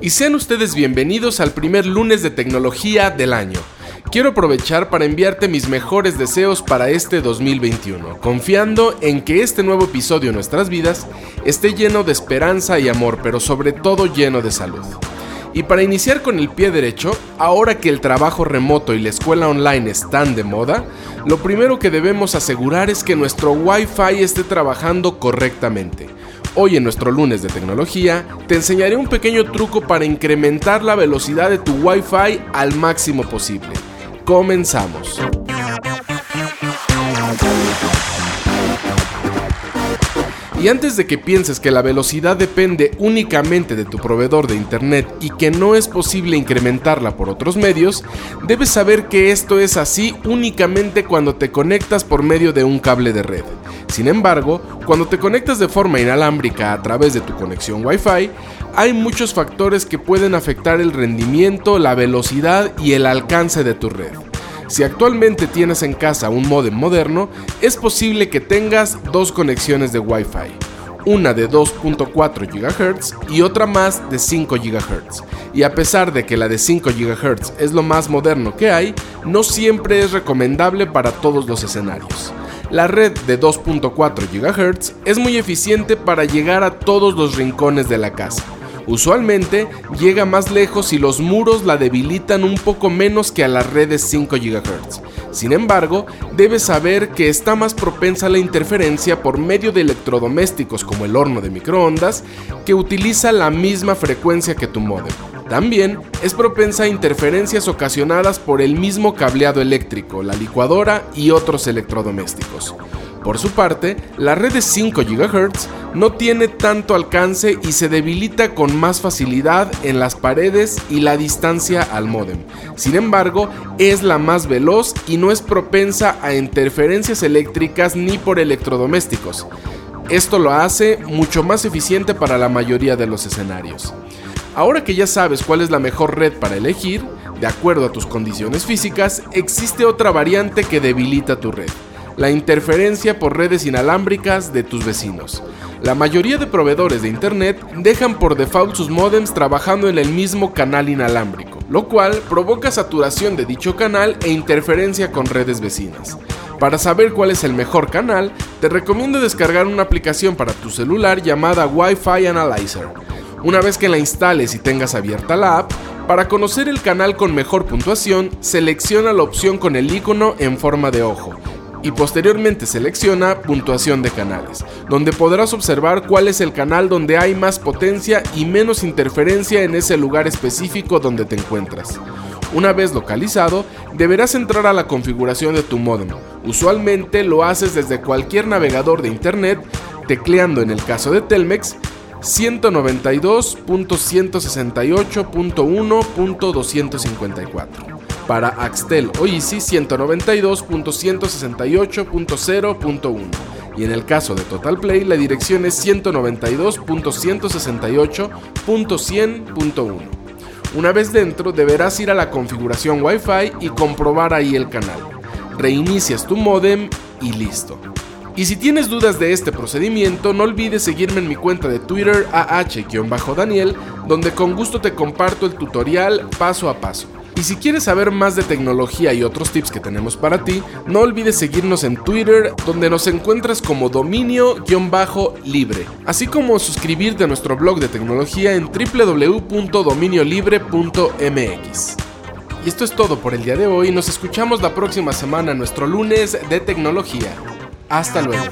Y sean ustedes bienvenidos al primer lunes de tecnología del año. Quiero aprovechar para enviarte mis mejores deseos para este 2021, confiando en que este nuevo episodio de nuestras vidas esté lleno de esperanza y amor, pero sobre todo lleno de salud. Y para iniciar con el pie derecho, ahora que el trabajo remoto y la escuela online están de moda, lo primero que debemos asegurar es que nuestro Wi-Fi esté trabajando correctamente. Hoy en nuestro lunes de tecnología te enseñaré un pequeño truco para incrementar la velocidad de tu Wi-Fi al máximo posible. Comenzamos. Y antes de que pienses que la velocidad depende únicamente de tu proveedor de Internet y que no es posible incrementarla por otros medios, debes saber que esto es así únicamente cuando te conectas por medio de un cable de red. Sin embargo, cuando te conectas de forma inalámbrica a través de tu conexión Wi-Fi, hay muchos factores que pueden afectar el rendimiento, la velocidad y el alcance de tu red. Si actualmente tienes en casa un modem moderno, es posible que tengas dos conexiones de Wi-Fi, una de 2.4 GHz y otra más de 5 GHz. Y a pesar de que la de 5 GHz es lo más moderno que hay, no siempre es recomendable para todos los escenarios. La red de 2.4 GHz es muy eficiente para llegar a todos los rincones de la casa Usualmente llega más lejos y los muros la debilitan un poco menos que a las redes 5 GHz. Sin embargo, debes saber que está más propensa a la interferencia por medio de electrodomésticos como el horno de microondas, que utiliza la misma frecuencia que tu modem. También es propensa a interferencias ocasionadas por el mismo cableado eléctrico, la licuadora y otros electrodomésticos. Por su parte, la red de 5 GHz no tiene tanto alcance y se debilita con más facilidad en las paredes y la distancia al modem. Sin embargo, es la más veloz y no es propensa a interferencias eléctricas ni por electrodomésticos. Esto lo hace mucho más eficiente para la mayoría de los escenarios. Ahora que ya sabes cuál es la mejor red para elegir, de acuerdo a tus condiciones físicas, existe otra variante que debilita tu red la interferencia por redes inalámbricas de tus vecinos. La mayoría de proveedores de Internet dejan por default sus modems trabajando en el mismo canal inalámbrico, lo cual provoca saturación de dicho canal e interferencia con redes vecinas. Para saber cuál es el mejor canal, te recomiendo descargar una aplicación para tu celular llamada Wi-Fi Analyzer. Una vez que la instales y tengas abierta la app, para conocer el canal con mejor puntuación, selecciona la opción con el icono en forma de ojo y posteriormente selecciona puntuación de canales, donde podrás observar cuál es el canal donde hay más potencia y menos interferencia en ese lugar específico donde te encuentras. Una vez localizado, deberás entrar a la configuración de tu modem. Usualmente lo haces desde cualquier navegador de internet, tecleando en el caso de Telmex 192.168.1.254 para Axtel o Easy 192.168.0.1 y en el caso de Total Play la dirección es 192.168.100.1. Una vez dentro deberás ir a la configuración Wi-Fi y comprobar ahí el canal. Reinicias tu modem y listo. Y si tienes dudas de este procedimiento, no olvides seguirme en mi cuenta de Twitter AH-Daniel, donde con gusto te comparto el tutorial paso a paso. Y si quieres saber más de tecnología y otros tips que tenemos para ti, no olvides seguirnos en Twitter, donde nos encuentras como dominio-libre, así como suscribirte a nuestro blog de tecnología en www.dominiolibre.mx. Y esto es todo por el día de hoy, nos escuchamos la próxima semana, nuestro lunes de tecnología. Hasta luego.